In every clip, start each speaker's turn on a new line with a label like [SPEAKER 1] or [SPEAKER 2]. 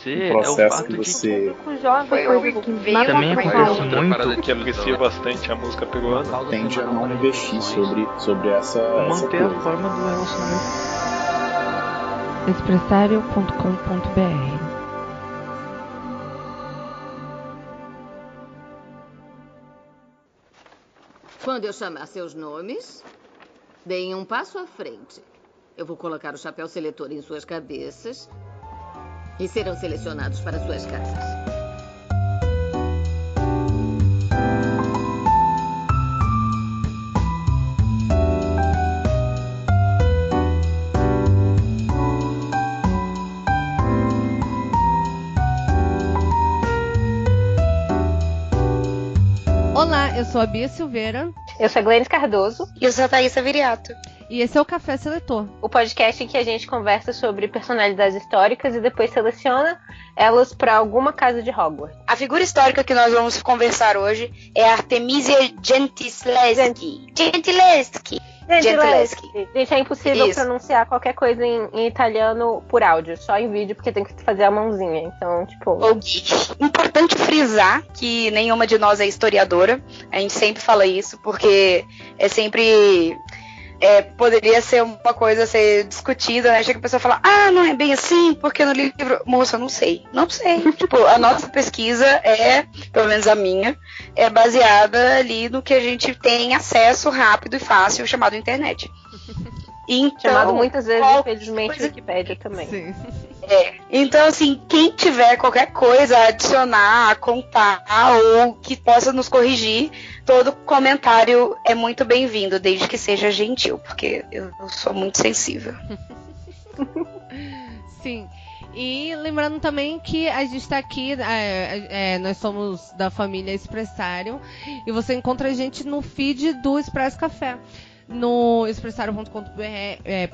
[SPEAKER 1] Você o processo é o fato que você
[SPEAKER 2] de... também acontece muito
[SPEAKER 3] que aprecia bastante a música peruana.
[SPEAKER 2] Tende a não investir sobre, sobre essa
[SPEAKER 1] manter
[SPEAKER 2] essa
[SPEAKER 1] a forma do relacionamento.
[SPEAKER 4] Expressario.com.br
[SPEAKER 5] Quando eu chamar seus nomes, deem um passo à frente. Eu vou colocar o chapéu seletor em suas cabeças e serão selecionados para suas casas.
[SPEAKER 4] Olá, eu sou a Bia Silveira.
[SPEAKER 6] Eu sou a Glenys Cardoso.
[SPEAKER 7] E eu sou a Thaisa Viriato.
[SPEAKER 4] E esse é o Café Seletor.
[SPEAKER 6] O podcast em que a gente conversa sobre personalidades históricas e depois seleciona elas para alguma casa de Hogwarts.
[SPEAKER 7] A figura histórica que nós vamos conversar hoje é Artemisia Gentileschi. Gentileschi.
[SPEAKER 6] Gentileschi. Gente, é impossível Isso. pronunciar qualquer coisa em, em, italiano por áudio, só em vídeo, porque tem que fazer a mãozinha. Então, tipo.
[SPEAKER 7] Importante frisar que nenhuma de nós é historiadora. A gente sempre fala isso, porque é sempre é, poderia ser uma coisa a ser discutida, né? Chega a pessoa falar, ah, não é bem assim, porque no livro. Moça, eu não sei. Não sei. tipo, a nossa pesquisa é, pelo menos a minha, é baseada ali no que a gente tem acesso rápido e fácil, chamado internet.
[SPEAKER 6] Então, chamado muitas vezes, qual... infelizmente, coisa... Wikipédia também.
[SPEAKER 4] Sim.
[SPEAKER 7] É. Então, assim, quem tiver qualquer coisa a adicionar, a contar ou que possa nos corrigir, todo comentário é muito bem-vindo, desde que seja gentil, porque eu sou muito sensível.
[SPEAKER 4] Sim. E lembrando também que a gente está aqui, é, é, nós somos da família Expressário, e você encontra a gente no feed do Expresso Café no expressario.com.br é,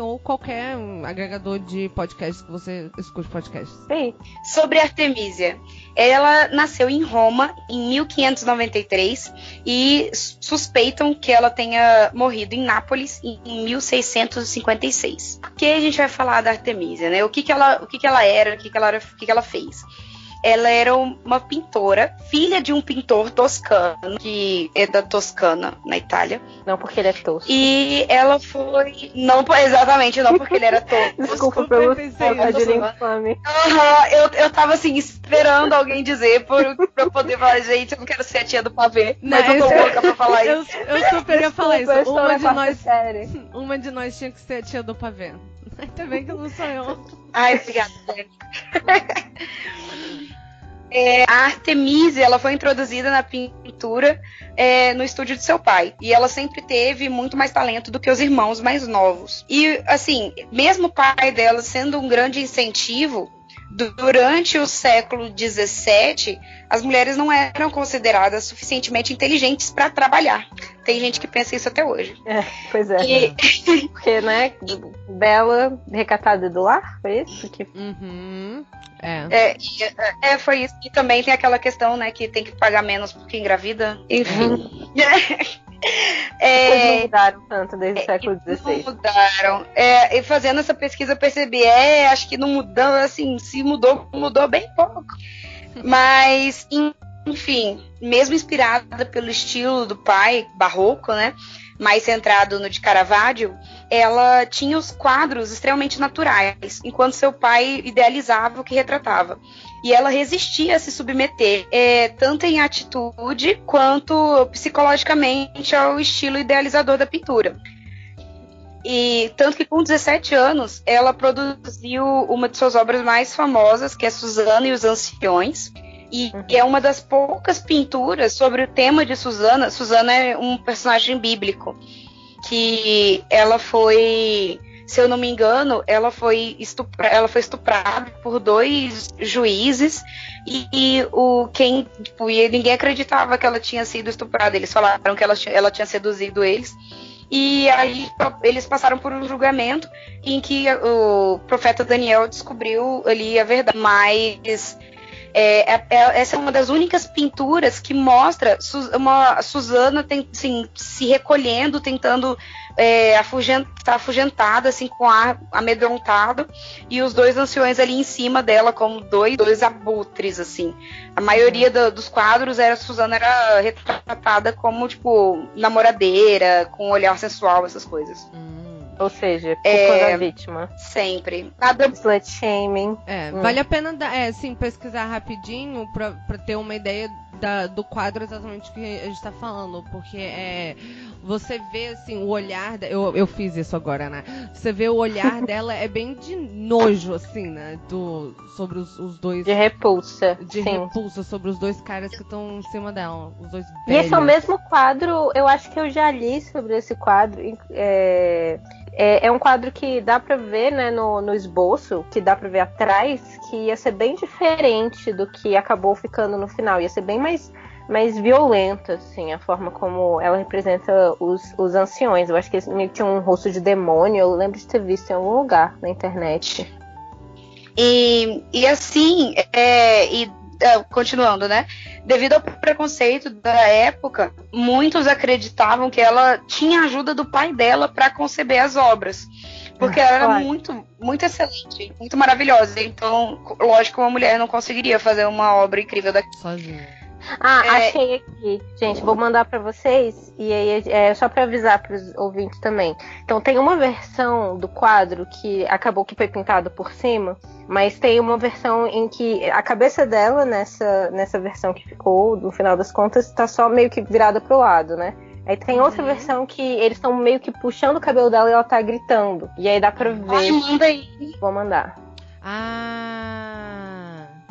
[SPEAKER 4] ou qualquer agregador de podcasts que você escute podcasts.
[SPEAKER 7] Sim. Sobre Artemisia. Ela nasceu em Roma em 1593 e suspeitam que ela tenha morrido em Nápoles em 1656. Por que a gente vai falar da Artemisia, né? O que, que, ela, o que, que ela era, o que, que, ela, o que, que ela fez? Ela era uma pintora, filha de um pintor toscano, que é da Toscana, na Itália.
[SPEAKER 6] Não porque ele é tosco.
[SPEAKER 7] E ela foi. Não, exatamente, não porque ele era tosco.
[SPEAKER 6] Desculpa pelo trocadilho infame.
[SPEAKER 7] Uhum, eu, eu tava assim, esperando alguém dizer por, pra eu poder falar, gente, eu não quero ser a tia do pavê. Não, mas eu tô louca pra falar
[SPEAKER 4] eu, isso. Eu, eu super ia falar isso. Uma de, nós, uma de nós tinha que ser a tia do pavê. Ainda bem que não sou eu.
[SPEAKER 7] Ai, obrigada. É, a Artemisia ela foi introduzida na pintura é, no estúdio de seu pai. E ela sempre teve muito mais talento do que os irmãos mais novos. E, assim, mesmo o pai dela sendo um grande incentivo, durante o século XVII, as mulheres não eram consideradas suficientemente inteligentes para trabalhar. Tem gente que pensa isso até hoje.
[SPEAKER 6] É, pois é. E... Porque, né, bela, recatada do lar, foi isso? Que...
[SPEAKER 4] Uhum. É.
[SPEAKER 7] É, é, foi isso. E também tem aquela questão, né, que tem que pagar menos porque engravida. Enfim.
[SPEAKER 6] É, não mudaram tanto desde o é, século XVI.
[SPEAKER 7] Não mudaram. É, e fazendo essa pesquisa eu percebi, é, acho que não mudou, assim, se mudou, mudou bem pouco. Mas, enfim, mesmo inspirada pelo estilo do pai, barroco, né? Mais centrado no de Caravaggio, ela tinha os quadros extremamente naturais, enquanto seu pai idealizava o que retratava e ela resistia a se submeter, é, tanto em atitude quanto psicologicamente ao estilo idealizador da pintura. E tanto que com 17 anos ela produziu uma de suas obras mais famosas, que é Susana e os Anciões, e uhum. é uma das poucas pinturas sobre o tema de Susana. Susana é um personagem bíblico que ela foi se eu não me engano, ela foi, estupra, ela foi estuprada por dois juízes e, e o quem tipo, e ninguém acreditava que ela tinha sido estuprada. Eles falaram que ela, ela tinha seduzido eles. E aí eles passaram por um julgamento em que o profeta Daniel descobriu ali a verdade. Mas é, é, é, essa é uma das únicas pinturas que mostra uma Susana tem, assim, se recolhendo, tentando é, afugent, tá afugentada, assim, com ar amedrontado, e os dois anciões ali em cima dela, como dois, dois abutres, assim. A maioria do, dos quadros era Susana era retratada como, tipo, namoradeira, com um olhar sensual, essas coisas.
[SPEAKER 6] Hum. Ou seja, culpa é, da vítima.
[SPEAKER 7] Sempre.
[SPEAKER 6] Nada... Slut shaming.
[SPEAKER 4] É, hum. vale a pena, é, sim, pesquisar rapidinho pra, pra ter uma ideia da, do quadro exatamente que a gente está falando, porque é você vê assim o olhar, eu, eu fiz isso agora, né? Você vê o olhar dela é bem de nojo assim, né? Do sobre os, os dois
[SPEAKER 6] de repulsa,
[SPEAKER 4] de
[SPEAKER 6] sim.
[SPEAKER 4] repulsa sobre os dois caras que estão em cima dela, os dois.
[SPEAKER 6] Velhos. E esse é o mesmo quadro, eu acho que eu já li sobre esse quadro. É... É, é, um quadro que dá pra ver, né, no, no esboço, que dá pra ver atrás, que ia ser bem diferente do que acabou ficando no final. Ia ser bem mais, mais violenta, assim, a forma como ela representa os, os anciões. Eu acho que eles meio que um rosto de demônio, eu lembro de ter visto em algum lugar na internet.
[SPEAKER 7] E, e assim, é, e continuando, né? Devido ao preconceito da época, muitos acreditavam que ela tinha ajuda do pai dela para conceber as obras. Porque ela era muito, muito excelente, muito maravilhosa. Então, lógico, uma mulher não conseguiria fazer uma obra incrível daquela.
[SPEAKER 4] Sozinha.
[SPEAKER 6] Ah, é... achei aqui. Gente, vou mandar para vocês. E aí é só para avisar para os ouvintes também. Então tem uma versão do quadro que acabou que foi pintado por cima, mas tem uma versão em que a cabeça dela nessa nessa versão que ficou, no final das contas, está só meio que virada pro lado, né? Aí tem outra uhum. versão que eles estão meio que puxando o cabelo dela e ela tá gritando. E aí dá pra ver. Ai,
[SPEAKER 7] manda aí.
[SPEAKER 6] Vou mandar.
[SPEAKER 4] Ah.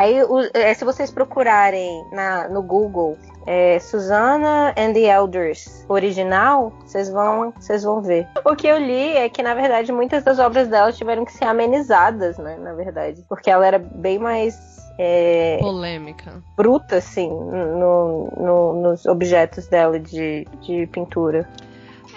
[SPEAKER 6] Aí, o, é, se vocês procurarem na, no Google é, Susana and the Elders original, vocês vão, vocês vão ver. O que eu li é que, na verdade, muitas das obras dela tiveram que ser amenizadas, né? Na verdade. Porque ela era bem mais é,
[SPEAKER 4] polêmica.
[SPEAKER 6] Bruta, assim, no, no, nos objetos dela de, de pintura.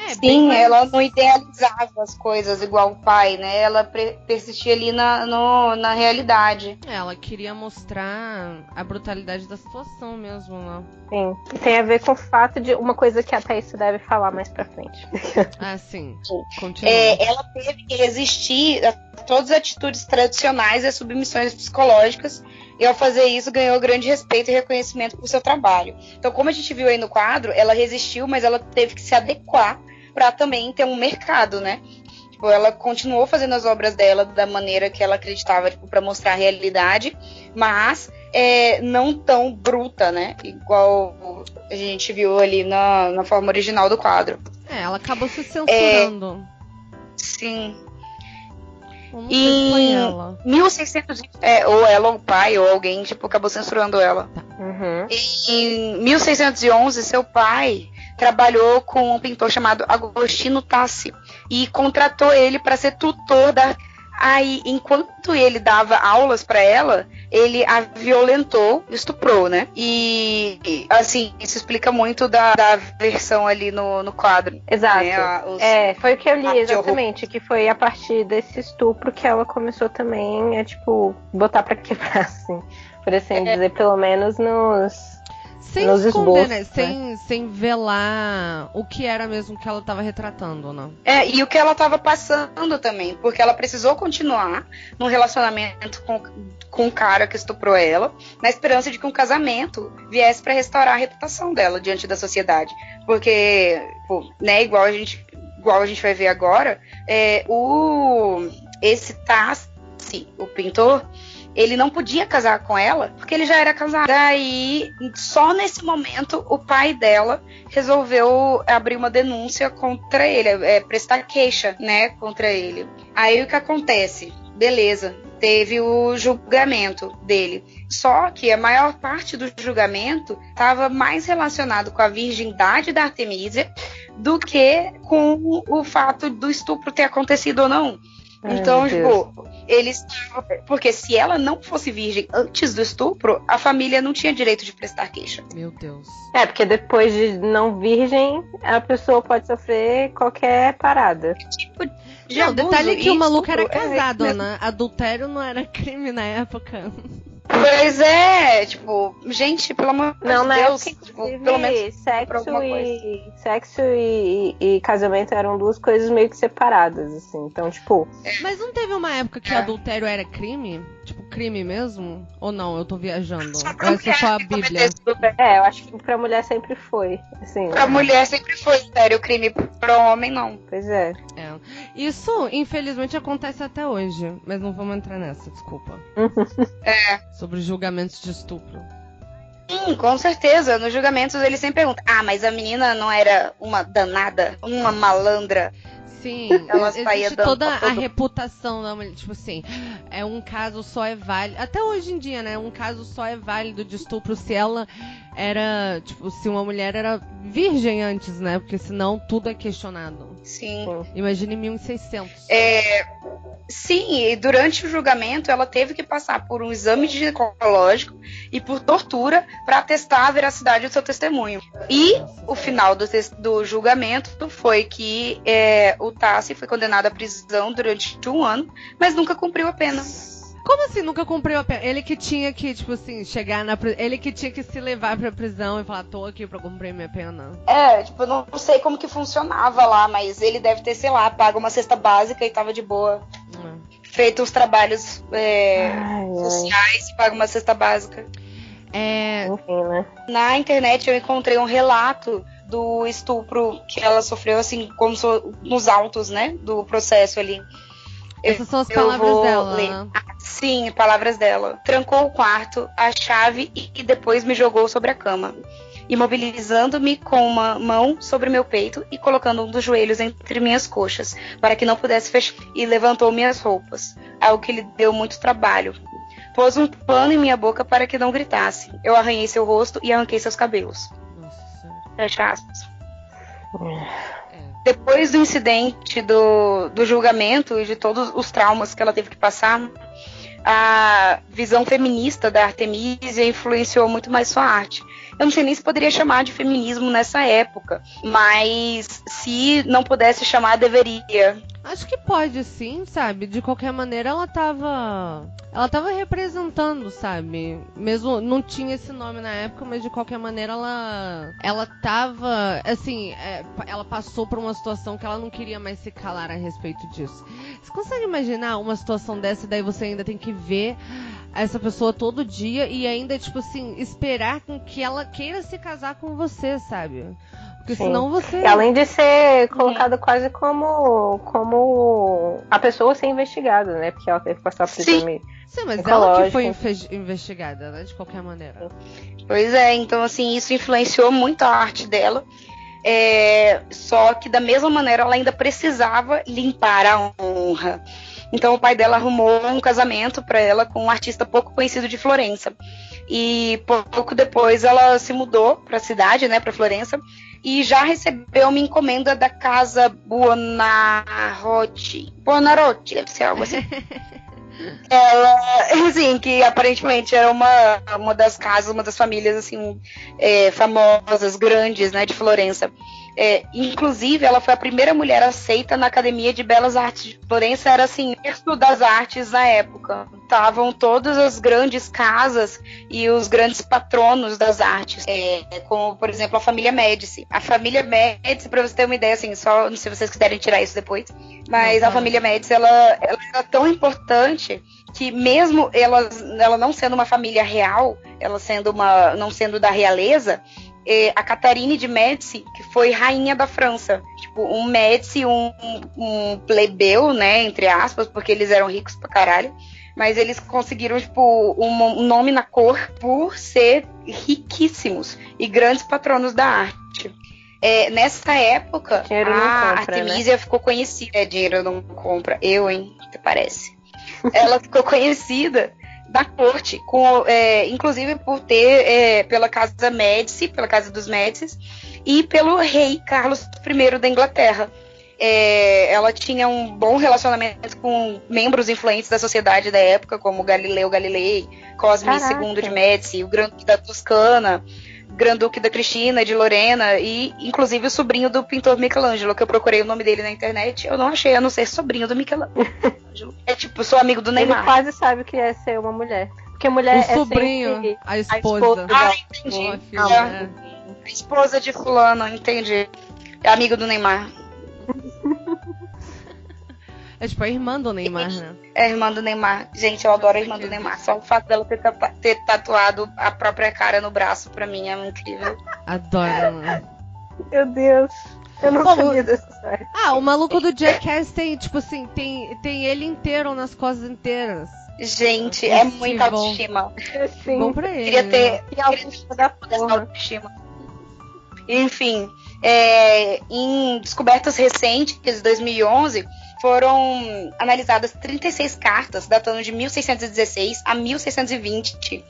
[SPEAKER 7] É, Sim, mais... ela não idealizava as coisas igual o pai, né? Ela persistia ali na, no, na realidade.
[SPEAKER 4] Ela queria mostrar a brutalidade da situação mesmo, né?
[SPEAKER 6] Sim. Tem a ver com o fato de uma coisa que a Thaís deve falar mais pra frente.
[SPEAKER 4] ah, sim. Continua.
[SPEAKER 7] É, ela teve que resistir a todas as atitudes tradicionais e as submissões psicológicas e ao fazer isso ganhou grande respeito e reconhecimento por seu trabalho. Então, como a gente viu aí no quadro, ela resistiu, mas ela teve que se adequar para também ter um mercado, né? Tipo, ela continuou fazendo as obras dela da maneira que ela acreditava, tipo, para mostrar a realidade, mas é, não tão bruta, né? Igual a gente viu ali na, na forma original do quadro.
[SPEAKER 4] É, ela acabou se censurando.
[SPEAKER 7] É, sim. Como e ela? 1600, é, ou ela ou o pai ou alguém tipo acabou censurando ela. Tá.
[SPEAKER 6] Uhum.
[SPEAKER 7] E, em 1611 seu pai trabalhou com um pintor chamado Agostino Tassi e contratou ele para ser tutor da. Aí, enquanto ele dava aulas para ela, ele a violentou, estuprou, né? E, assim, isso explica muito da, da versão ali no, no quadro.
[SPEAKER 6] Exato. Né? Os, é, foi o que eu li, exatamente, que foi a partir desse estupro que ela começou também a, tipo, botar para quebrar, assim. Por assim é. dizer, pelo menos nos
[SPEAKER 4] sem nos esconder, né? Sem, né? sem velar o que era mesmo que ela estava retratando, não.
[SPEAKER 7] É, e o que ela estava passando também, porque ela precisou continuar num relacionamento com, com um cara que estuprou ela, na esperança de que um casamento viesse para restaurar a reputação dela diante da sociedade. Porque, pô, né, igual a gente, igual a gente vai ver agora, é, o esse Tassi, o pintor, ele não podia casar com ela porque ele já era casado. Daí, só nesse momento, o pai dela resolveu abrir uma denúncia contra ele, é, prestar queixa, né, contra ele. Aí o que acontece? Beleza, teve o julgamento dele. Só que a maior parte do julgamento estava mais relacionado com a virgindade da Artemisia do que com o fato do estupro ter acontecido ou não. Ai, então, tipo, eles. Porque se ela não fosse virgem antes do estupro, a família não tinha direito de prestar queixa.
[SPEAKER 4] Meu Deus.
[SPEAKER 6] É, porque depois de não virgem, a pessoa pode sofrer qualquer parada. Tipo,
[SPEAKER 4] de não, detalhe que o maluco era é casado, é, né? Adultério não era crime na época.
[SPEAKER 7] Pois é, tipo, gente, pelo amor
[SPEAKER 6] não,
[SPEAKER 7] de
[SPEAKER 6] Deus, tipo, pelo menos sexo e sexo e, e, casamento eram duas coisas meio que separadas, assim. Então, tipo.
[SPEAKER 4] É. Mas não teve uma época que é. adultério era crime? Tipo, crime mesmo? Ou não? Eu tô viajando. Só Ou é só a Bíblia?
[SPEAKER 6] É, eu acho que pra mulher sempre foi. Assim,
[SPEAKER 7] pra mulher sempre foi sério, crime pra homem não.
[SPEAKER 6] Pois é.
[SPEAKER 4] é. Isso, infelizmente, acontece até hoje. Mas não vamos entrar nessa, desculpa.
[SPEAKER 7] é.
[SPEAKER 4] Sobre julgamentos de estupro.
[SPEAKER 7] Sim, com certeza. Nos julgamentos eles sempre perguntam: ah, mas a menina não era uma danada, uma malandra.
[SPEAKER 4] Sim, ela existe toda a reputação da mulher. Tipo assim, é um caso só é válido. Até hoje em dia, né? Um caso só é válido de estupro se ela era. Tipo, se uma mulher era virgem antes, né? Porque senão tudo é questionado.
[SPEAKER 7] Sim.
[SPEAKER 4] Imagine 1600.
[SPEAKER 7] É. Sim, e durante o julgamento ela teve que passar por um exame ginecológico e por tortura para testar a veracidade do seu testemunho. E o final do, do julgamento foi que é, o Tassi foi condenado à prisão durante um ano, mas nunca cumpriu a pena.
[SPEAKER 4] Como assim nunca cumpriu a pena? Ele que tinha que, tipo assim, chegar na Ele que tinha que se levar pra prisão e falar, tô aqui pra cumprir minha pena.
[SPEAKER 7] É, tipo, eu não sei como que funcionava lá, mas ele deve ter, sei lá, pago uma cesta básica e tava de boa. Hum. Feito os trabalhos é, ai, sociais ai. e paga uma cesta básica.
[SPEAKER 4] É...
[SPEAKER 6] Enfim, né?
[SPEAKER 7] Na internet eu encontrei um relato do estupro que ela sofreu, assim, como so, nos autos, né? Do processo ali.
[SPEAKER 4] Essas são as palavras dela. Né?
[SPEAKER 7] Sim, palavras dela. Trancou o quarto, a chave e depois me jogou sobre a cama, imobilizando-me com uma mão sobre meu peito e colocando um dos joelhos entre minhas coxas, para que não pudesse fechar, e levantou minhas roupas, algo que lhe deu muito trabalho. Pôs um pano em minha boca para que não gritasse. Eu arranhei seu rosto e arranquei seus cabelos. Fecha aspas. É. Depois do incidente, do, do julgamento e de todos os traumas que ela teve que passar, a visão feminista da Artemisia influenciou muito mais sua arte. Eu não sei nem se poderia chamar de feminismo nessa época, mas se não pudesse chamar, deveria.
[SPEAKER 4] Acho que pode sim, sabe? De qualquer maneira, ela tava. Ela tava representando, sabe? Mesmo não tinha esse nome na época, mas de qualquer maneira ela. Ela tava. Assim, é, ela passou por uma situação que ela não queria mais se calar a respeito disso. Você consegue imaginar uma situação dessa e daí você ainda tem que ver essa pessoa todo dia e ainda, tipo assim, esperar com que ela queira se casar com você, sabe? Porque Sim. senão você. E
[SPEAKER 6] além de ser colocada quase como, como a pessoa ser investigada, né? Porque ela teve que passar por exame.
[SPEAKER 4] Sim, mas ela que foi investigada, né? De qualquer maneira.
[SPEAKER 7] Pois é, então assim, isso influenciou muito a arte dela. É, só que da mesma maneira ela ainda precisava limpar a honra. Então o pai dela arrumou um casamento para ela com um artista pouco conhecido de Florença. E pouco depois ela se mudou para a cidade, né, para Florença, e já recebeu uma encomenda da casa Buonarroti. Buonarroti, deve ser algo assim. ela, assim, que aparentemente era uma, uma das casas, uma das famílias, assim, é, famosas, grandes, né, de Florença. É, inclusive, ela foi a primeira mulher aceita na Academia de Belas Artes de Florença, era assim, berço das artes na época. Estavam todas as grandes casas e os grandes patronos das artes, é, como, por exemplo, a família Médici. A família Médici, para você ter uma ideia, assim, só se vocês quiserem tirar isso depois, mas uhum. a família Médici, ela, ela era tão importante que mesmo ela, ela não sendo uma família real, ela sendo uma, não sendo da realeza, é, a Catarine de Médici, que foi rainha da França. Tipo, um Médici, um, um plebeu, né, entre aspas, porque eles eram ricos pra caralho. Mas eles conseguiram, tipo, um, nome na cor por ser riquíssimos e grandes patronos da arte. É, nessa época, a compra, né? Artemisia né? ficou conhecida. É, dinheiro não compra. Eu, hein? Até parece. ela ficou conhecida da corte, com, é, inclusive por ter é, pela casa Médici, pela casa dos Médicis, e pelo rei Carlos I da Inglaterra. É, ela tinha um bom relacionamento com membros influentes da sociedade da época, como Galileu Galilei, Cosme Caraca. II de Médici, o Grande da Toscana, Granduque da Cristina, de Lorena, e inclusive o sobrinho do pintor Michelangelo, que eu procurei o nome dele na internet, eu não achei, a não ser sobrinho do Michelangelo. é tipo, sou amigo do Neymar.
[SPEAKER 6] Ele quase sabe o que é ser uma mulher. Porque mulher o é
[SPEAKER 4] sobrinho,
[SPEAKER 6] sempre
[SPEAKER 4] a esposa. A esposa
[SPEAKER 7] ah, entendi. Porra, é. A esposa de fulano, entendi. É amigo do Neymar.
[SPEAKER 4] É tipo a irmã do Neymar, né?
[SPEAKER 7] É a irmã do Neymar. Gente, eu adoro a irmã do Neymar. Só o fato dela ter, ter tatuado a própria cara no braço, pra mim, é incrível.
[SPEAKER 4] Adoro, né?
[SPEAKER 6] Meu Deus. Eu não Bom, sabia dessa história.
[SPEAKER 4] Ah, o maluco do Jackass tem, tipo assim, tem, tem ele inteiro nas costas inteiras.
[SPEAKER 7] Gente, é muita autoestima.
[SPEAKER 4] Sim. Bom pra ele.
[SPEAKER 7] Queria ter, né? queria ter da autoestima. Enfim, é, em descobertas recentes, de 2011, foram analisadas 36 cartas datando de 1616 a 1620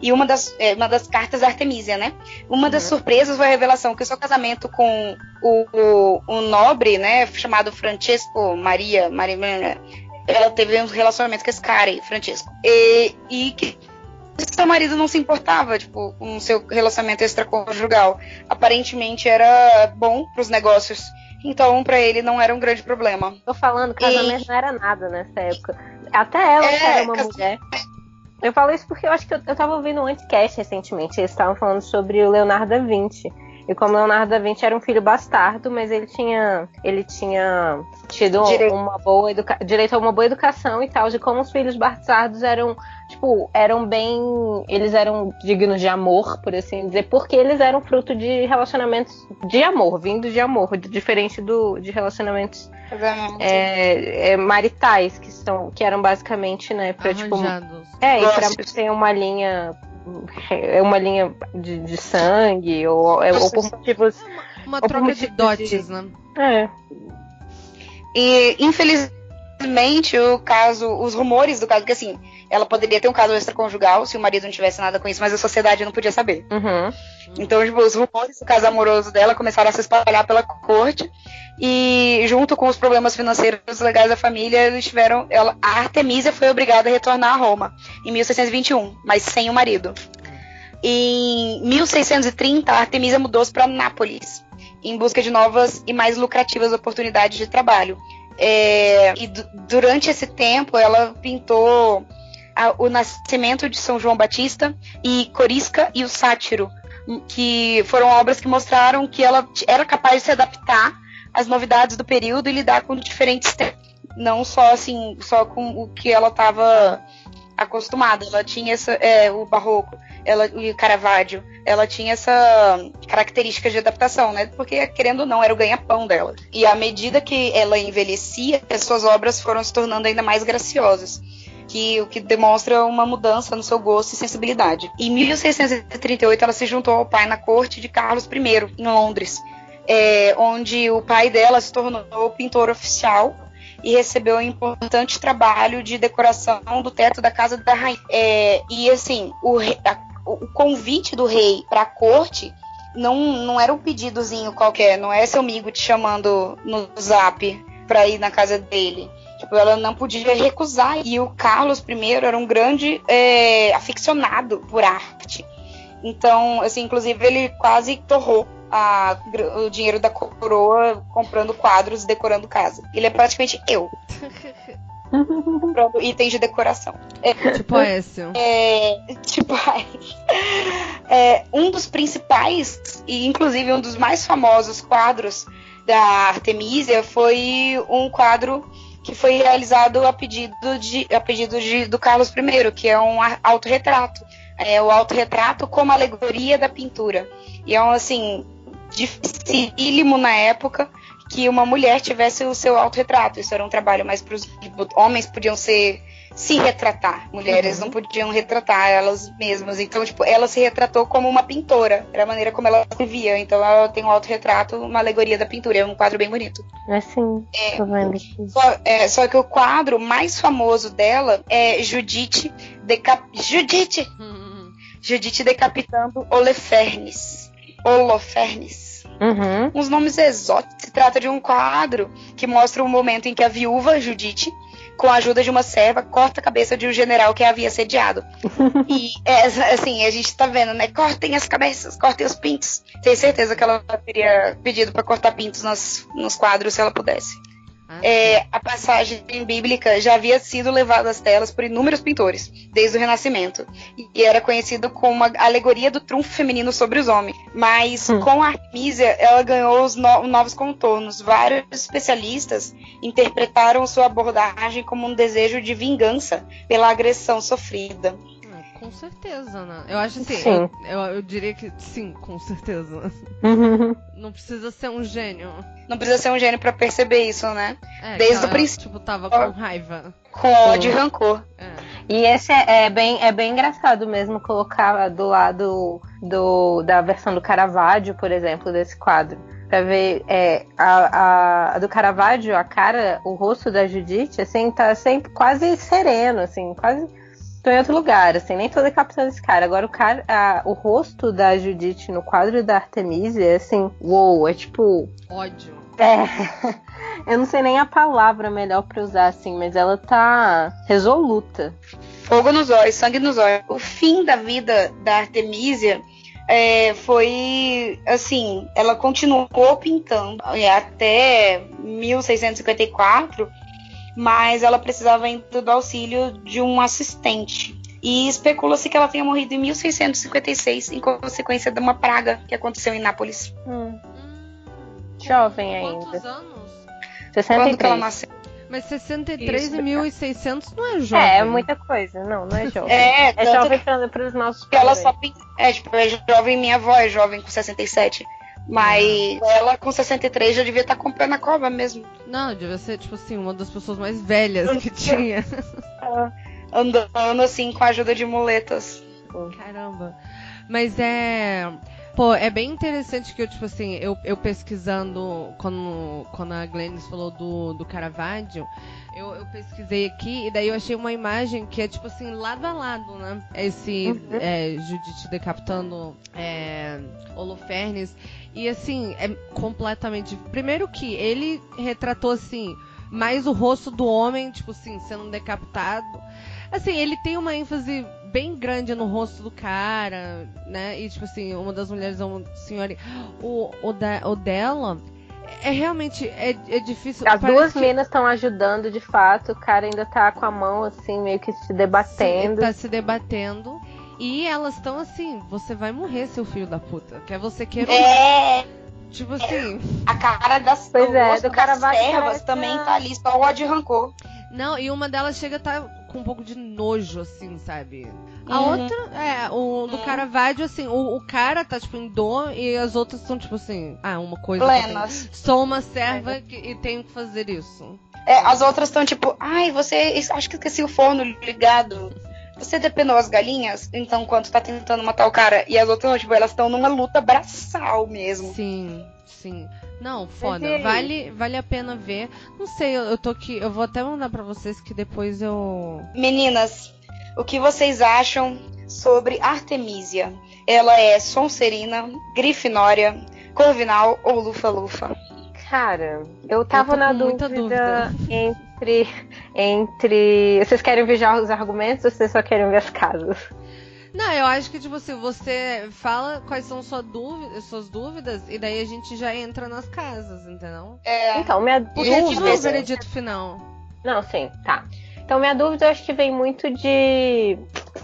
[SPEAKER 7] e uma das, é, uma das cartas da Artemisia, né? Uma uhum. das surpresas foi a revelação que o seu casamento com o, o, o nobre, né, chamado Francesco Maria, Maria, ela teve um relacionamento com esse cara aí, Francesco, e, e que seu marido não se importava, tipo, com o seu relacionamento extraconjugal. Aparentemente era bom para os negócios então, para ele não era um grande problema.
[SPEAKER 6] Tô falando, casamento e... não era nada nessa época. Até ela é, era uma mulher. Eu falo isso porque eu acho que eu, eu tava ouvindo um anticast recentemente. Eles estavam falando sobre o Leonardo da Vinci. E como Leonardo da Vinci era um filho bastardo, mas ele tinha, ele tinha tido direito. uma boa educa direito a uma boa educação e tal, de como os filhos bastardos eram, tipo, eram bem, eles eram dignos de amor, por assim dizer, porque eles eram fruto de relacionamentos de amor, vindo de amor, diferente do de relacionamentos é, é, maritais que são, que eram basicamente, né, para tipo, é, e para ter uma linha é uma linha de, de sangue, ou, é, ou por motivos.
[SPEAKER 4] Uma troca de dotes, de... né?
[SPEAKER 6] É.
[SPEAKER 7] E, infelizmente, o caso, os rumores do caso, que assim, ela poderia ter um caso extraconjugal se o marido não tivesse nada com isso, mas a sociedade não podia saber.
[SPEAKER 6] Uhum.
[SPEAKER 7] Então, tipo, os rumores do caso amoroso dela começaram a se espalhar pela corte. E junto com os problemas financeiros legais da família, eles tiveram. Ela, a Artemisia foi obrigada a retornar a Roma em 1621, mas sem o marido. Em 1630, a Artemisia mudou-se para Nápoles, em busca de novas e mais lucrativas oportunidades de trabalho. É, e durante esse tempo, ela pintou a, o Nascimento de São João Batista e Corisca e o Sátiro, que foram obras que mostraram que ela era capaz de se adaptar as novidades do período e lidar com diferentes. Não só assim, só com o que ela estava acostumada. Ela tinha essa, é, o barroco, ela, o Caravaggio, ela tinha essa característica de adaptação, né? Porque, querendo ou não, era o ganha-pão dela. E à medida que ela envelhecia, as suas obras foram se tornando ainda mais graciosas. Que, o que demonstra uma mudança no seu gosto e sensibilidade. Em 1638, ela se juntou ao pai na corte de Carlos I, em Londres, é, onde o pai dela se tornou pintor oficial e recebeu um importante trabalho de decoração do teto da casa da rainha. É, e assim, o, a, o convite do rei para a corte não, não era um pedidozinho qualquer, não é seu amigo te chamando no zap para ir na casa dele. Tipo, ela não podia recusar. E o Carlos I era um grande é, aficionado por arte. Então, assim, inclusive ele quase torrou a, o dinheiro da coroa comprando quadros e decorando casa. Ele é praticamente eu. comprando itens de decoração.
[SPEAKER 4] É, tipo esse.
[SPEAKER 7] É, tipo é, um dos principais e inclusive um dos mais famosos quadros da Artemisia foi um quadro que foi realizado a pedido de a pedido de, do Carlos I, que é um autorretrato. É o autorretrato como alegoria da pintura. E é um assim dificílimo na época que uma mulher tivesse o seu autorretrato. Isso era um trabalho mais para os homens podiam ser se retratar. Mulheres uhum. não podiam retratar elas mesmas. Então, tipo, ela se retratou como uma pintora. Era a maneira como ela se via. Então, ela tem um autorretrato, uma alegoria da pintura. É um quadro bem bonito.
[SPEAKER 6] É sim. É, tô vendo aqui.
[SPEAKER 7] Só, é, só que o quadro mais famoso dela é Judite Decap... Judite! Judite decapitando Olefernes. Holofernes.
[SPEAKER 6] Uhum.
[SPEAKER 7] Uns nomes exóticos. Se trata de um quadro que mostra o momento em que a viúva Judite com a ajuda de uma serva, corta a cabeça de um general que a havia sediado. e, é, assim, a gente tá vendo, né? Cortem as cabeças, cortem os pintos. Tenho certeza que ela teria pedido para cortar pintos nos, nos quadros se ela pudesse. Ah, é, a passagem bíblica já havia sido levada às telas por inúmeros pintores, desde o Renascimento, e era conhecido como uma alegoria do trunfo feminino sobre os homens. Mas hum. com a Artemisia, ela ganhou os no novos contornos. Vários especialistas interpretaram sua abordagem como um desejo de vingança pela agressão sofrida.
[SPEAKER 4] Com certeza, né? Eu acho assim, sim. Eu, eu, eu diria que sim, com certeza. Não precisa ser um gênio.
[SPEAKER 7] Não precisa ser um gênio para perceber isso, né? É, Desde o princípio.
[SPEAKER 4] Tipo, tava com raiva.
[SPEAKER 7] Com ódio e rancor.
[SPEAKER 6] É. E esse é, é, bem, é bem engraçado mesmo colocar do lado do, da versão do Caravaggio, por exemplo, desse quadro. Pra ver é, a, a, a, do Caravaggio, a cara, o rosto da Judite, assim, tá sempre quase sereno, assim, quase tô em outro lugar, assim, nem tô decapitando esse cara. Agora o cara, a, o rosto da Judite no quadro da Artemisia é assim, uou, é tipo.
[SPEAKER 4] Ódio.
[SPEAKER 6] É. Eu não sei nem a palavra melhor pra usar, assim, mas ela tá resoluta.
[SPEAKER 7] Fogo nos olhos, sangue nos olhos. O fim da vida da Artemisia é, foi assim, ela continuou pintando até 1654 mas ela precisava ainda do auxílio de um assistente. E especula-se que ela tenha morrido em 1656 em consequência de uma praga que aconteceu em Nápoles.
[SPEAKER 6] Hum. Jovem ainda.
[SPEAKER 4] Quantos anos?
[SPEAKER 6] 63. Quando ela
[SPEAKER 4] nasceu? Mas 63 Isso, e 1600 não é jovem.
[SPEAKER 6] É, é muita coisa. Não, não é jovem. É, é jovem para os nossos
[SPEAKER 7] Ela só é, tipo, é jovem, minha avó é jovem com 67. Mas ela com 63 já devia estar tá comprando a cova mesmo.
[SPEAKER 4] Não, devia ser, tipo assim, uma das pessoas mais velhas que tinha.
[SPEAKER 7] Andando assim com a ajuda de muletas.
[SPEAKER 4] Caramba. Mas é. Pô, é bem interessante que eu, tipo assim, eu, eu pesquisando, quando, quando a Glennis falou do, do Caravaggio, eu, eu, pesquisei aqui e daí eu achei uma imagem que é, tipo assim, lado a lado, né? Esse uhum. é, Judite decapitando é, Holofernes. E assim, é completamente. Primeiro que ele retratou assim, mais o rosto do homem, tipo assim, sendo decapitado. Assim, ele tem uma ênfase bem grande no rosto do cara, né? E tipo assim, uma das mulheres é uma senhora. O, o, da, o dela é realmente é, é difícil.
[SPEAKER 6] As duas que... meninas estão ajudando de fato, o cara ainda tá com a mão assim, meio que se debatendo.
[SPEAKER 4] Sim, tá se debatendo. E elas estão assim, você vai morrer, seu filho da puta. Quer você queira.
[SPEAKER 7] É.
[SPEAKER 4] Tipo assim.
[SPEAKER 7] A cara das,
[SPEAKER 6] pois é, do cara
[SPEAKER 7] das servas também tá ali, só o ódio rancor.
[SPEAKER 4] Não, e uma delas chega a estar tá com um pouco de nojo, assim, sabe? A uhum. outra, é, o do uhum. Caravaggio, assim, o, o, cara tá, tipo, em dor e as outras são, tipo assim, ah, uma coisa.
[SPEAKER 7] Plenas.
[SPEAKER 4] Sou uma serva que, e tenho que fazer isso.
[SPEAKER 7] É, as outras estão, tipo, ai, você. Acho que esqueci o forno ligado. Você depenou as galinhas, então quando tá tentando matar o cara e as outras, tipo, elas estão numa luta braçal mesmo.
[SPEAKER 4] Sim, sim. Não, foda. Vale, vale a pena ver. Não sei, eu, eu tô aqui. Eu vou até mandar para vocês que depois eu.
[SPEAKER 7] Meninas, o que vocês acham sobre Artemisia? Ela é Sonserina, Grifinória, Corvinal ou Lufa-Lufa?
[SPEAKER 6] Cara, eu tava eu na dúvida, dúvida, entre. entre. Vocês querem ver já os argumentos ou vocês só querem ver as casas?
[SPEAKER 4] Não, eu acho que, tipo assim, você fala quais são sua dúvida, suas dúvidas e daí a gente já entra nas casas, entendeu?
[SPEAKER 6] É. Então, minha
[SPEAKER 4] Porque dúvida. Porque é o veredito final.
[SPEAKER 6] Não, sim, tá. Então, minha dúvida eu acho que vem muito de.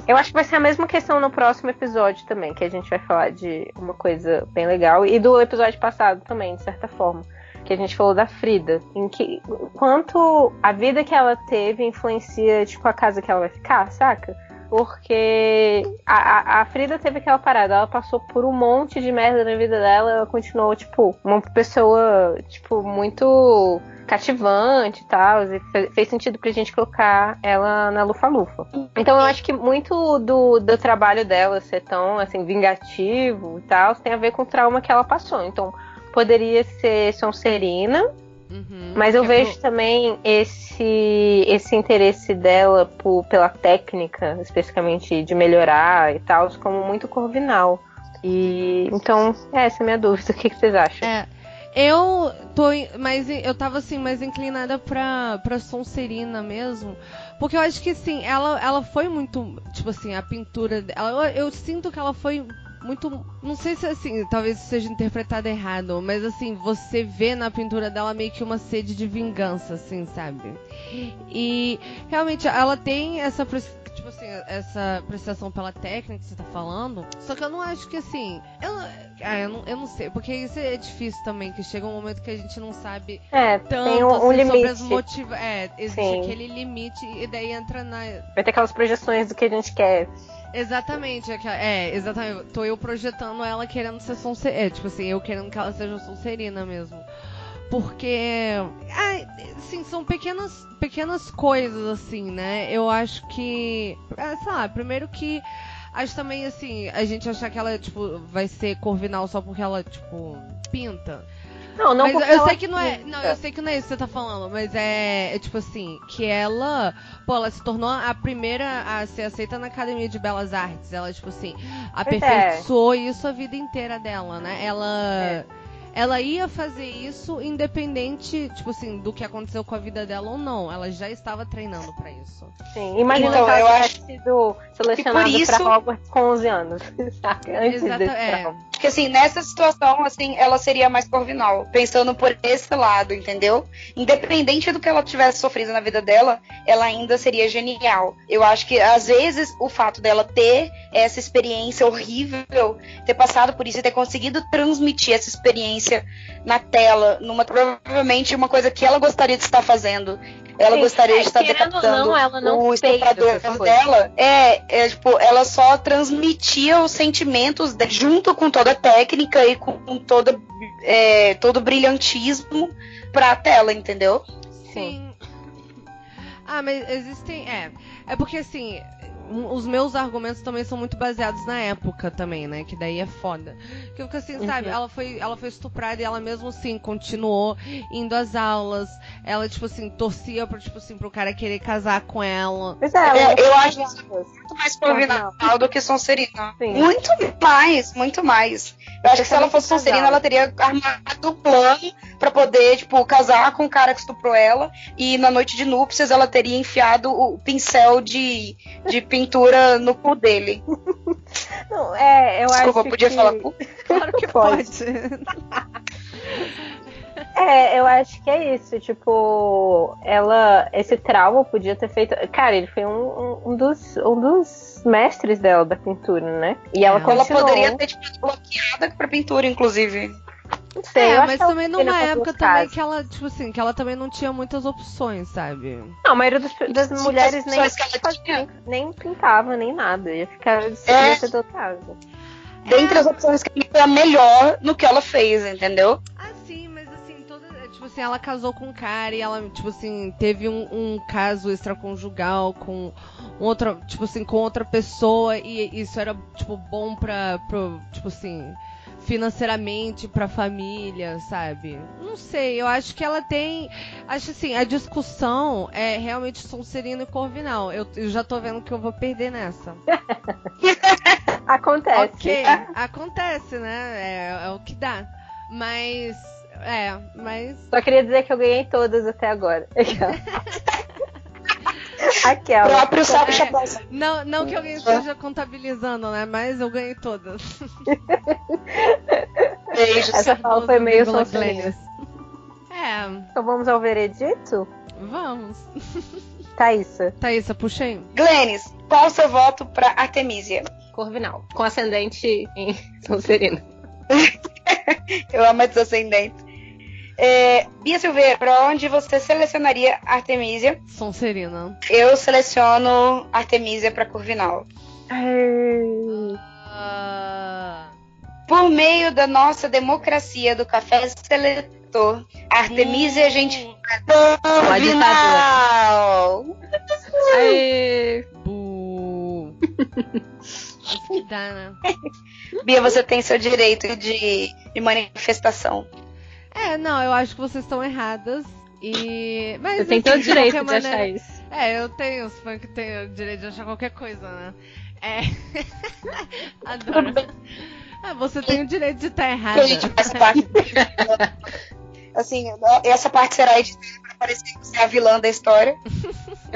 [SPEAKER 6] Eu acho que vai ser a mesma questão no próximo episódio também, que a gente vai falar de uma coisa bem legal. E do episódio passado também, de certa forma que a gente falou da Frida, em que quanto a vida que ela teve influencia tipo a casa que ela vai ficar, saca? Porque a, a, Frida teve aquela parada, ela passou por um monte de merda na vida dela, ela continuou, tipo, uma pessoa, tipo, muito cativante e tal, e fez sentido pra gente colocar ela na Lufa-Lufa. Então eu acho que muito do, do trabalho dela ser tão assim, vingativo e tal, tem a ver com o trauma que ela passou. Então poderia ser Sonserina, Uhum, Mas eu vejo pro... também esse, esse interesse dela por, pela técnica, especificamente de melhorar e tal, como muito corvinal. E então, essa é a minha dúvida. O que, que vocês acham?
[SPEAKER 4] É, eu tô mais eu tava assim mais inclinada pra, pra Sonserina mesmo, porque eu acho que assim, ela ela foi muito, tipo assim, a pintura dela, eu, eu sinto que ela foi muito. Não sei se assim, talvez seja interpretado errado, mas assim, você vê na pintura dela meio que uma sede de vingança, assim, sabe? E realmente ela tem essa tipo assim, essa apreciação pela técnica que você tá falando. Só que eu não acho que assim. Eu, ah, eu, não, eu não sei, porque isso é difícil também, que chega um momento que a gente não sabe
[SPEAKER 6] é, tanto tem um, um assim, limite. sobre as
[SPEAKER 4] motivações. É, existe Sim. aquele limite e daí entra na.
[SPEAKER 6] Vai ter aquelas projeções do que a gente quer.
[SPEAKER 4] Exatamente, é, é, exatamente. Tô eu projetando ela querendo ser Sonserina. É, tipo assim, eu querendo que ela seja Sonserina mesmo. Porque. Ah, sim, são pequenas, pequenas coisas, assim, né? Eu acho que. Ah, sei lá, primeiro que. Acho também, assim, a gente achar que ela, tipo, vai ser corvinal só porque ela, tipo, pinta.
[SPEAKER 6] Não, não
[SPEAKER 4] mas eu sei que não é. Não, eu sei que não é isso que você tá falando, mas é, é, tipo assim, que ela. Pô, ela se tornou a primeira a ser aceita na Academia de Belas Artes. Ela, tipo assim, aperfeiçoou é. isso a vida inteira dela, né? Ela. É ela ia fazer isso independente, tipo assim, do que aconteceu com a vida dela ou não. Ela já estava treinando para isso.
[SPEAKER 6] Sim, imagina então, ela eu acho sido selecionada para Hogwarts com 11 anos? Antes Exato, é.
[SPEAKER 7] Porque assim, nessa situação, assim, ela seria mais corvinal, pensando por esse lado, entendeu? Independente do que ela tivesse sofrido na vida dela, ela ainda seria genial. Eu acho que às vezes o fato dela ter essa experiência horrível, ter passado por isso e ter conseguido transmitir essa experiência na tela, numa provavelmente uma coisa que ela gostaria de estar fazendo. Ela Sim, gostaria é, de estar decapitando não, ela não o estuprador dela. É, é, tipo, ela só transmitia os sentimentos de, junto com toda a técnica e com, com toda, é, todo o brilhantismo pra tela, entendeu?
[SPEAKER 4] Sim. Ah, mas existem. É. É porque assim, os meus argumentos também são muito baseados na época também, né? Que daí é foda. Que eu fico assim, uhum. sabe? Ela foi, ela foi estuprada e ela mesmo assim continuou indo às aulas. Ela, tipo assim, torcia pro, tipo assim, pro cara querer casar com ela.
[SPEAKER 7] Pois é, é eu acho isso muito mais provinal do que Sonserina. Sim. Muito mais, muito mais. Eu acho que se ela fosse Sonserina, ela teria armado um plano para poder, tipo, casar com o cara que estuprou ela. E na noite de núpcias ela teria enfiado o pincel de, de pintura no cu dele.
[SPEAKER 6] Não, é, eu
[SPEAKER 7] Desculpa,
[SPEAKER 6] acho
[SPEAKER 7] podia
[SPEAKER 6] que...
[SPEAKER 7] falar cu?
[SPEAKER 4] Claro que pode.
[SPEAKER 6] É, eu acho que é isso. Tipo, ela. Esse trauma podia ter feito. Cara, ele foi um, um, dos, um dos mestres dela da pintura, né?
[SPEAKER 7] E ela, ela poderia ter tipo, bloqueada pra pintura, inclusive.
[SPEAKER 4] Não sei, é, mas também numa época também que ela, tipo assim, que ela também não tinha muitas opções, sabe?
[SPEAKER 6] Não, a maioria das, das mulheres nem, nem, nem pintava, nem nada. Ia ficar é. sedotada.
[SPEAKER 7] Dentre é. as opções que foi a melhor no que ela fez, entendeu?
[SPEAKER 4] Ah, sim, mas assim, toda. É, tipo assim, ela casou com um cara e ela, tipo assim, teve um, um caso extraconjugal com outra, tipo assim, com outra pessoa e isso era, tipo, bom pra, pro, tipo assim, financeiramente para a família, sabe? Não sei, eu acho que ela tem. Acho assim, a discussão é realmente Sonserina e Corvinal. Eu, eu já tô vendo que eu vou perder nessa.
[SPEAKER 6] acontece.
[SPEAKER 4] Ok, acontece, né? É, é o que dá. Mas. É, mas.
[SPEAKER 6] Só queria dizer que eu ganhei todas até agora. Aquela.
[SPEAKER 7] Próprio sabe
[SPEAKER 4] é, não, não que alguém esteja contabilizando, né? Mas eu ganhei todas.
[SPEAKER 6] Beijo. Essa fala foi meio Glennis.
[SPEAKER 4] É.
[SPEAKER 6] Então vamos ao veredito?
[SPEAKER 4] Vamos.
[SPEAKER 6] Thaísa.
[SPEAKER 4] Thaísa, puxei.
[SPEAKER 7] Glennis, qual o seu voto pra Artemisia?
[SPEAKER 6] Corvinal. Com ascendente em Sonserina.
[SPEAKER 7] eu amo esse ascendente. É, Bia Silveira, para onde você selecionaria Artemisia?
[SPEAKER 4] Sonserina.
[SPEAKER 7] Eu seleciono Artemisia para Corvinal. Uh... Por meio da nossa democracia do café seletor, Artemisia hum.
[SPEAKER 6] Aê!
[SPEAKER 4] Bu. Isso que dá, né?
[SPEAKER 7] Bia, você tem seu direito de, de manifestação.
[SPEAKER 4] É, não, eu acho que vocês estão erradas. E. Mas
[SPEAKER 6] Eu tenho todo o direito de achar isso.
[SPEAKER 4] É, eu tenho, os fãs que têm o direito de achar qualquer coisa, né? É. Adoro. Ah, você tem o direito de estar errada.
[SPEAKER 7] a gente faz parte. assim, essa parte será editada pra parecer que você é a vilã da história.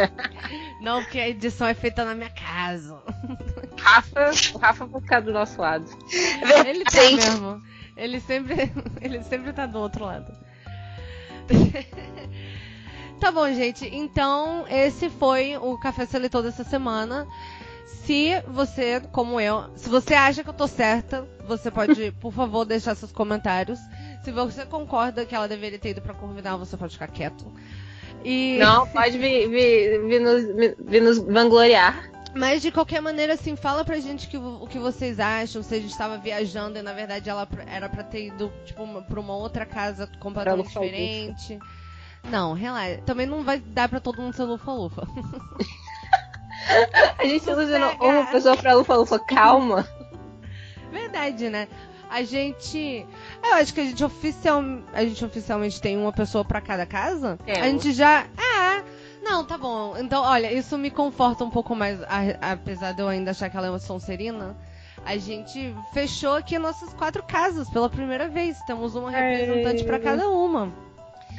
[SPEAKER 4] Não, porque a edição é feita na minha casa.
[SPEAKER 6] Rafa, o Rafa vai ficar do nosso lado.
[SPEAKER 4] Ele tá
[SPEAKER 7] Gente.
[SPEAKER 4] mesmo. Ele sempre, ele sempre tá do outro lado. tá bom, gente. Então, esse foi o Café Seletor dessa semana. Se você, como eu, se você acha que eu tô certa, você pode, por favor, deixar seus comentários. Se você concorda que ela deveria ter ido pra Corvinal, você pode ficar quieto. E...
[SPEAKER 6] Não, pode vir, vir, vir, nos, vir nos vangloriar.
[SPEAKER 4] Mas de qualquer maneira, assim, fala pra gente que, o que vocês acham. Se a gente tava viajando e na verdade ela era pra ter ido, tipo, uma- pra uma outra casa completamente
[SPEAKER 6] Lufa-Lufa.
[SPEAKER 4] diferente. Não, relaxa. Também não vai dar pra todo mundo ser lufa-lufa.
[SPEAKER 6] A gente ilusionou uma pessoa pra Lufa Lufa, calma.
[SPEAKER 4] Verdade, né? A gente. Eu acho que a gente, oficial, a gente oficialmente tem uma pessoa pra cada casa.
[SPEAKER 6] Temos.
[SPEAKER 4] A gente já. É. Não, tá bom. Então, olha, isso me conforta um pouco mais, a- apesar de eu ainda achar que ela é uma Sonserina. A gente fechou aqui nossas quatro casas pela primeira vez. Temos uma representante pra cada uma.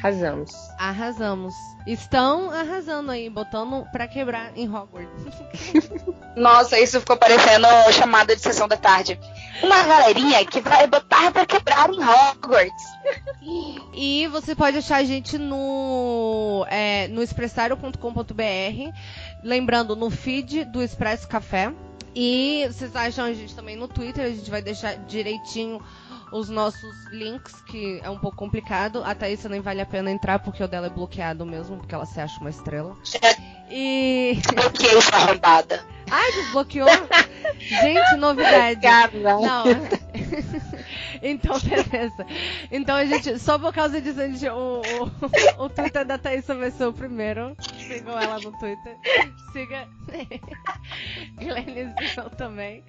[SPEAKER 6] Arrasamos.
[SPEAKER 4] Arrasamos. Estão arrasando aí, botando pra quebrar em Hogwarts.
[SPEAKER 7] Nossa, isso ficou parecendo chamada de sessão da tarde. Uma galerinha que vai botar pra quebrar em Hogwarts.
[SPEAKER 4] E você pode achar a gente no, é, no expressario.com.br. Lembrando, no feed do Expresso Café. E vocês acham a gente também no Twitter. A gente vai deixar direitinho os nossos links, que é um pouco complicado. A Thaís nem vale a pena entrar, porque o dela é bloqueado mesmo, porque ela se acha uma estrela. E.
[SPEAKER 7] Bloqueei sua arrombada.
[SPEAKER 4] Ai, desbloqueou! gente, novidade. Não. então, beleza. Então a gente, só por causa disso, a gente, o, o, o Twitter da Thaís vai ser o primeiro. Sigam ela no Twitter. Siga. Sigam também.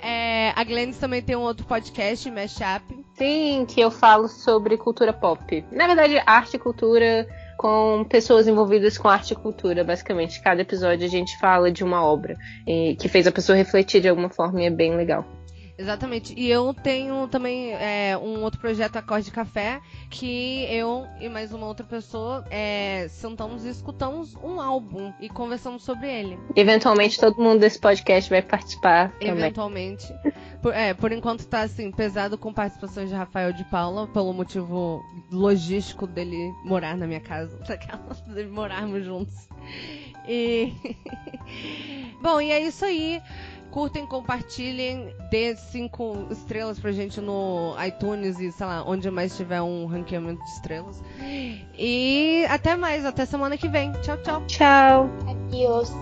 [SPEAKER 4] É, a Glennis também tem um outro podcast, Mashup.
[SPEAKER 6] Sim, que eu falo sobre cultura pop. Na verdade, arte e cultura com pessoas envolvidas com arte e cultura, basicamente. Cada episódio a gente fala de uma obra que fez a pessoa refletir de alguma forma e é bem legal.
[SPEAKER 4] Exatamente. E eu tenho também é, um outro projeto Acorde Café, que eu e mais uma outra pessoa é, sentamos e escutamos um álbum e conversamos sobre ele.
[SPEAKER 6] Eventualmente todo mundo desse podcast vai participar também.
[SPEAKER 4] Eventualmente. Por, é, por enquanto tá assim, pesado com participações de Rafael de Paula, pelo motivo logístico dele morar na minha casa. Daquelas de morarmos juntos. E. Bom, e é isso aí. Curtem, compartilhem, dê cinco estrelas pra gente no iTunes e, sei lá, onde mais tiver um ranqueamento de estrelas. E até mais, até semana que vem. Tchau, tchau.
[SPEAKER 6] Tchau.
[SPEAKER 8] Adiós.